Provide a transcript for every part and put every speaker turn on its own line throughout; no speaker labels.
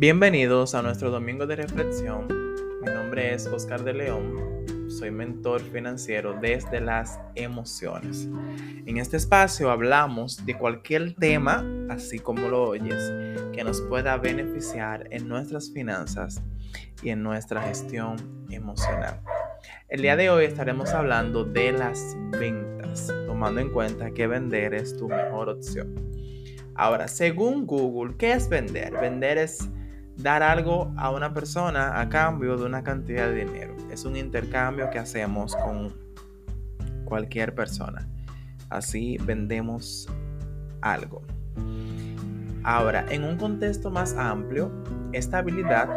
Bienvenidos a nuestro domingo de reflexión. Mi nombre es Oscar de León. Soy mentor financiero desde las emociones. En este espacio hablamos de cualquier tema, así como lo oyes, que nos pueda beneficiar en nuestras finanzas y en nuestra gestión emocional. El día de hoy estaremos hablando de las ventas, tomando en cuenta que vender es tu mejor opción. Ahora, según Google, ¿qué es vender? Vender es dar algo a una persona a cambio de una cantidad de dinero. Es un intercambio que hacemos con cualquier persona. Así vendemos algo. Ahora, en un contexto más amplio, esta habilidad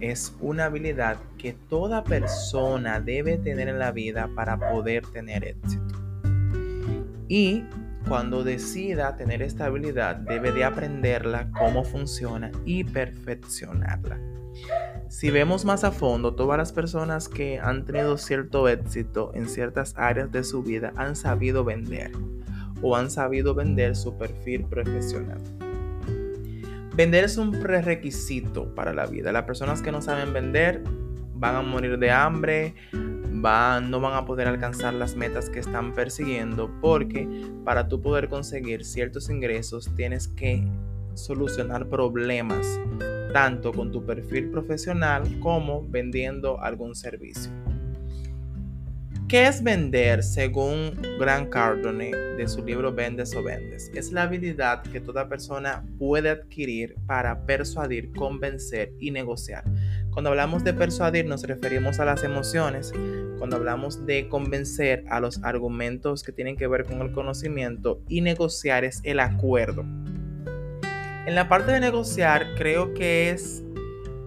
es una habilidad que toda persona debe tener en la vida para poder tener éxito. Y cuando decida tener esta habilidad, debe de aprenderla, cómo funciona y perfeccionarla. Si vemos más a fondo, todas las personas que han tenido cierto éxito en ciertas áreas de su vida han sabido vender o han sabido vender su perfil profesional. Vender es un prerequisito para la vida. Las personas que no saben vender van a morir de hambre, no van a poder alcanzar las metas que están persiguiendo porque para tú poder conseguir ciertos ingresos tienes que solucionar problemas tanto con tu perfil profesional como vendiendo algún servicio. ¿Qué es vender según Grant Cardone de su libro Vendes o Vendes? Es la habilidad que toda persona puede adquirir para persuadir, convencer y negociar. Cuando hablamos de persuadir nos referimos a las emociones. Cuando hablamos de convencer a los argumentos que tienen que ver con el conocimiento y negociar es el acuerdo. En la parte de negociar creo que es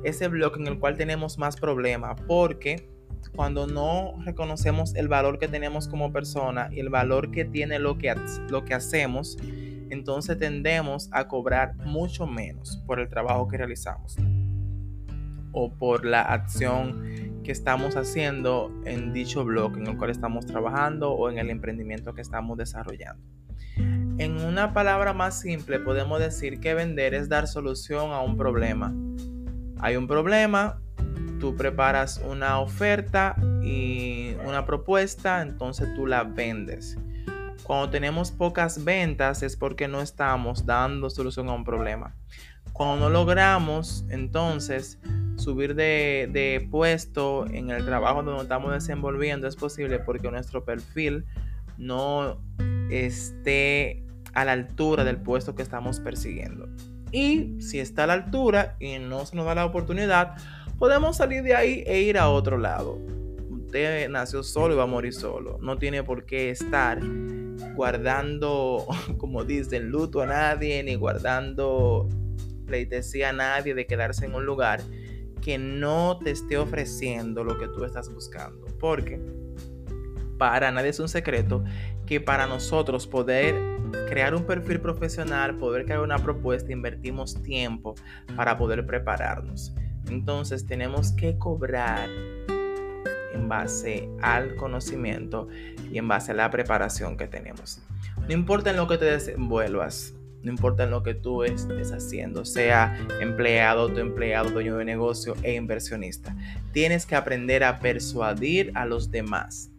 ese bloque en el cual tenemos más problema porque cuando no reconocemos el valor que tenemos como persona y el valor que tiene lo que, lo que hacemos, entonces tendemos a cobrar mucho menos por el trabajo que realizamos o por la acción que estamos haciendo en dicho blog en el cual estamos trabajando o en el emprendimiento que estamos desarrollando. En una palabra más simple podemos decir que vender es dar solución a un problema. Hay un problema, tú preparas una oferta y una propuesta, entonces tú la vendes. Cuando tenemos pocas ventas es porque no estamos dando solución a un problema. Cuando no logramos, entonces subir de, puesto en el trabajo donde estamos desenvolviendo es posible porque nuestro perfil no esté a la altura del puesto que estamos persiguiendo. Y si está a la altura y no se nos da la oportunidad, podemos salir de ahí e ir a otro lado. Usted nació solo y va a morir solo. No tiene por qué estar guardando, como dicen, luto a nadie, ni guardando pleitesía a nadie de quedarse en un lugar que no te esté ofreciendo lo que tú estás buscando. Porque para nadie es un secreto que para nosotros poder crear un perfil profesional, poder crear una propuesta, invertimos tiempo para poder prepararnos. Entonces tenemos que cobrar en base al conocimiento y en base a la preparación que tenemos. No importa en lo que te desenvuelvas, no importa en lo que tú estés haciendo, sea empleado, autoempleado, dueño de negocio e inversionista. Tienes que aprender a persuadir a los demás.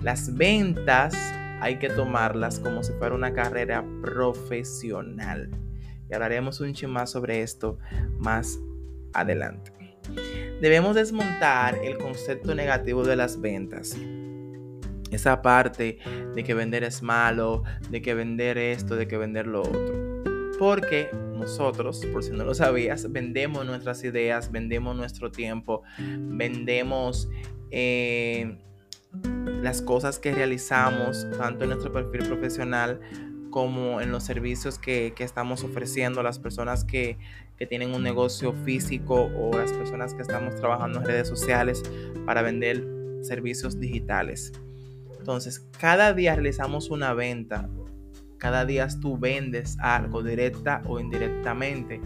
Las ventas hay que tomarlas como si fuera una carrera profesional. Y hablaremos un chin más sobre esto más adelante. Debemos desmontar el concepto negativo de las ventas esa parte de que vender es malo, de que vender esto, de que vender lo otro. Porque nosotros, por si no lo sabías, vendemos nuestras ideas, vendemos nuestro tiempo, vendemos eh, las cosas que realizamos, tanto en nuestro perfil profesional como en los servicios que, estamos ofreciendo a las personas que, que, tienen un negocio físico o las personas que estamos trabajando en redes sociales para vender servicios digitales. Entonces, cada día realizamos una venta. Cada día tú vendes algo directa o indirectamente.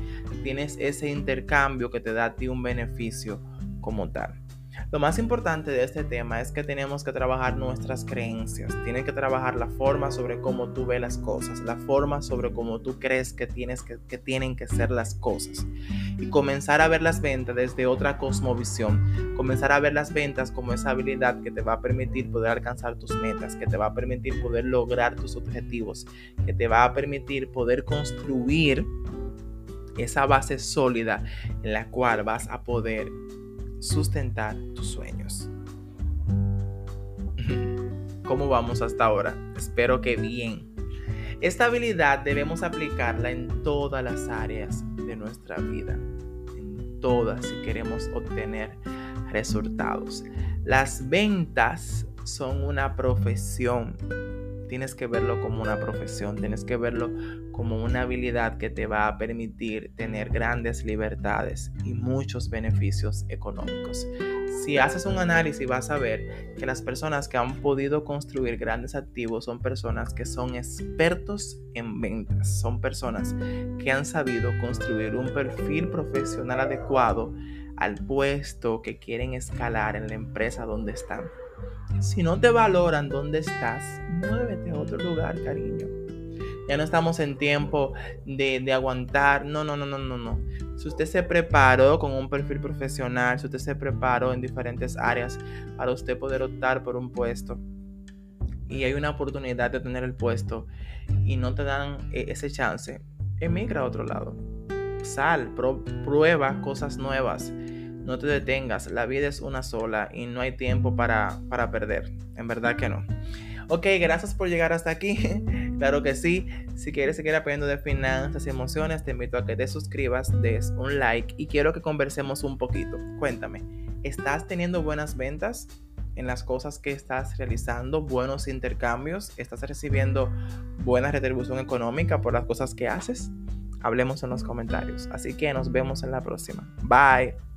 Tienes ese intercambio que te da a ti un beneficio como tal. Lo más importante de este tema es que tenemos que trabajar nuestras creencias, tienen que trabajar la forma sobre cómo tú ves las cosas, la forma sobre cómo tú crees que, tienes que tienen que ser las cosas. Y comenzar a ver las ventas desde otra cosmovisión, comenzar a ver las ventas como esa habilidad que te va a permitir poder alcanzar tus metas, que te va a permitir poder lograr tus objetivos, que te va a permitir poder construir esa base sólida en la cual vas a poder sustentar tus sueños. ¿Cómo vamos hasta ahora? Espero que bien. Esta habilidad debemos aplicarla en todas las áreas de nuestra vida, en todas si queremos obtener resultados. Las ventas son una profesión tienes que verlo como una profesión, tienes que verlo como una habilidad que te va a permitir tener grandes libertades y muchos beneficios económicos. Si haces un análisis vas a ver que las personas que han podido construir grandes activos son personas que son expertos en ventas, son personas que han sabido construir un perfil profesional adecuado al puesto que quieren escalar en la empresa donde están. Si no te valoran donde estás, muévete a otro lugar, cariño. Ya no estamos en tiempo de, de, aguantar. No, no, no, no, no, no. Si usted se preparó con un perfil profesional, si usted se preparó en diferentes áreas para usted poder optar por un puesto y hay una oportunidad de tener el puesto y no te dan e, ese chance, emigra a otro lado. Sal, prueba cosas nuevas no te detengas, la vida es una sola y no hay tiempo para, para perder, en verdad que no. Ok, gracias por llegar hasta aquí. claro que sí. Si quieres seguir aprendiendo de finanzas y emociones, te invito a que te suscribas, des un like y quiero que conversemos un poquito. Cuéntame, ¿estás teniendo buenas ventas en las cosas que estás realizando? ¿Buenos intercambios? ¿Estás recibiendo buena retribución económica por las cosas que haces? Hablemos en los comentarios. Así que nos vemos en la próxima. Bye.